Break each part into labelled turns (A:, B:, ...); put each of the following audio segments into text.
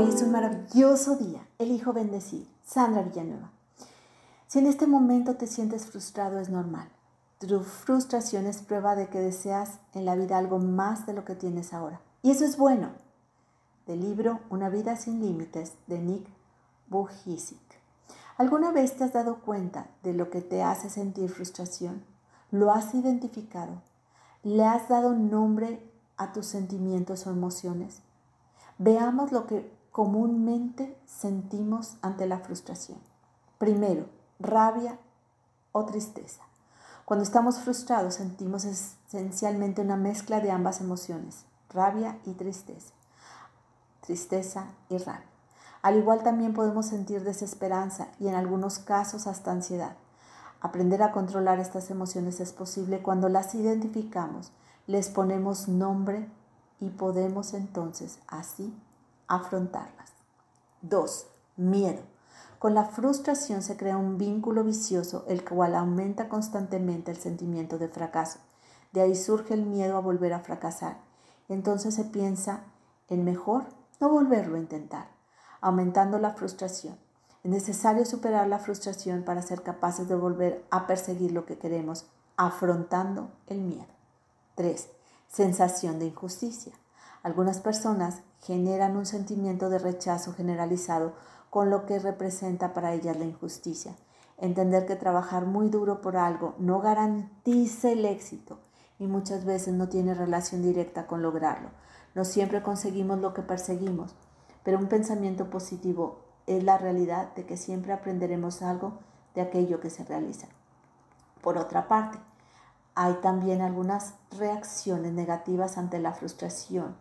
A: Hoy es un maravilloso día. Elijo bendecir. Sandra Villanueva. Si en este momento te sientes frustrado es normal. Tu frustración es prueba de que deseas en la vida algo más de lo que tienes ahora. Y eso es bueno. Del libro Una vida sin límites de Nick Bujicic. ¿Alguna vez te has dado cuenta de lo que te hace sentir frustración? ¿Lo has identificado? ¿Le has dado nombre a tus sentimientos o emociones? Veamos lo que comúnmente sentimos ante la frustración. Primero, rabia o tristeza. Cuando estamos frustrados sentimos esencialmente una mezcla de ambas emociones, rabia y tristeza. Tristeza y rabia. Al igual también podemos sentir desesperanza y en algunos casos hasta ansiedad. Aprender a controlar estas emociones es posible cuando las identificamos, les ponemos nombre y podemos entonces así afrontarlas. 2. Miedo. Con la frustración se crea un vínculo vicioso el cual aumenta constantemente el sentimiento de fracaso. De ahí surge el miedo a volver a fracasar. Entonces se piensa en mejor no volverlo a intentar, aumentando la frustración. Es necesario superar la frustración para ser capaces de volver a perseguir lo que queremos, afrontando el miedo. 3. Sensación de injusticia. Algunas personas generan un sentimiento de rechazo generalizado con lo que representa para ellas la injusticia. Entender que trabajar muy duro por algo no garantiza el éxito y muchas veces no tiene relación directa con lograrlo. No siempre conseguimos lo que perseguimos, pero un pensamiento positivo es la realidad de que siempre aprenderemos algo de aquello que se realiza. Por otra parte, hay también algunas reacciones negativas ante la frustración.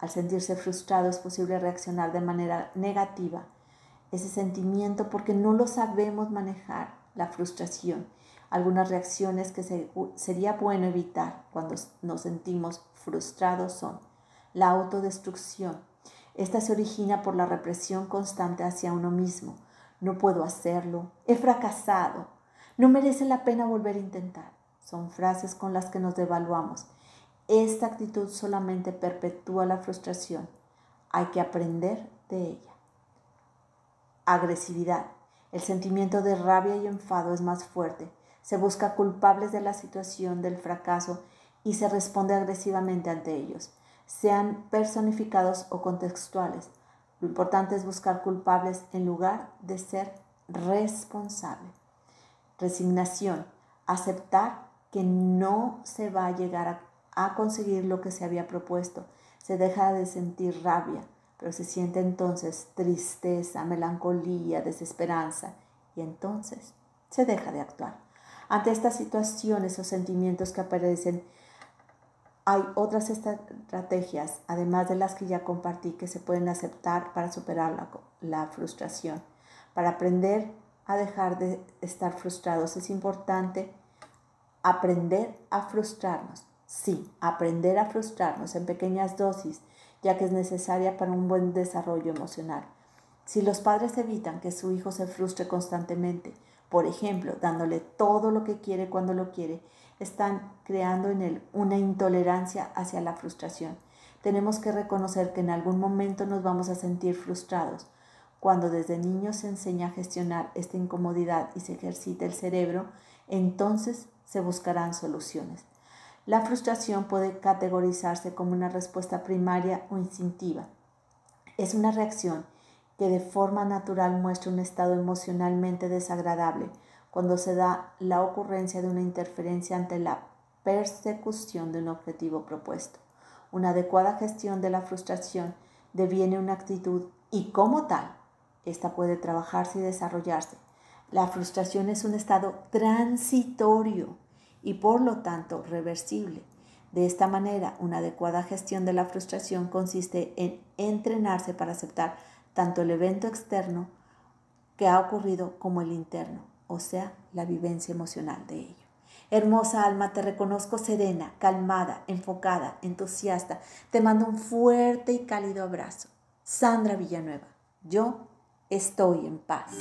A: Al sentirse frustrado es posible reaccionar de manera negativa ese sentimiento porque no lo sabemos manejar, la frustración. Algunas reacciones que sería bueno evitar cuando nos sentimos frustrados son la autodestrucción, esta se origina por la represión constante hacia uno mismo. No puedo hacerlo, he fracasado, no merece la pena volver a intentar. Son frases con las que nos devaluamos. Esta actitud solamente perpetúa la frustración. Hay que aprender de ella. Agresividad. El sentimiento de rabia y enfado es más fuerte. Se busca culpables de la situación del fracaso y se responde agresivamente ante ellos sean personificados o contextuales. Lo importante es buscar culpables en lugar de ser responsable. Resignación, aceptar que no se va a llegar a, conseguir lo que se había propuesto. Se deja de sentir rabia, pero se siente entonces tristeza, melancolía, desesperanza y entonces se deja de actuar. Ante estas situaciones o sentimientos que aparecen hay otras estrategias, además de las que ya compartí, que se pueden aceptar para superar la, frustración. Para aprender a dejar de estar frustrados es importante aprender a frustrarnos. Sí, aprender a frustrarnos en pequeñas dosis, ya que es necesaria para un buen desarrollo emocional. Si los padres evitan que su hijo se frustre constantemente, por ejemplo, dándole todo lo que quiere cuando lo quiere, están creando en él una intolerancia hacia la frustración. Tenemos que reconocer que en algún momento nos vamos a sentir frustrados. Cuando desde niños se enseña a gestionar esta incomodidad y se ejercita el cerebro, entonces se buscarán soluciones. La frustración puede categorizarse como una respuesta primaria o instintiva. Es una reacción que de forma natural muestra un estado emocionalmente desagradable, cuando se da la ocurrencia de una interferencia ante la persecución de un objetivo propuesto. Una adecuada gestión de la frustración deviene una actitud y como tal, esta puede trabajarse y desarrollarse. La frustración es un estado transitorio y por lo tanto reversible. De esta manera, una adecuada gestión de la frustración consiste en entrenarse para aceptar tanto el evento externo que ha ocurrido como el interno o sea, la vivencia emocional de ello. Hermosa alma, te reconozco serena, calmada, enfocada, entusiasta. Te mando un fuerte y cálido abrazo. Sandra Villanueva, yo estoy en paz.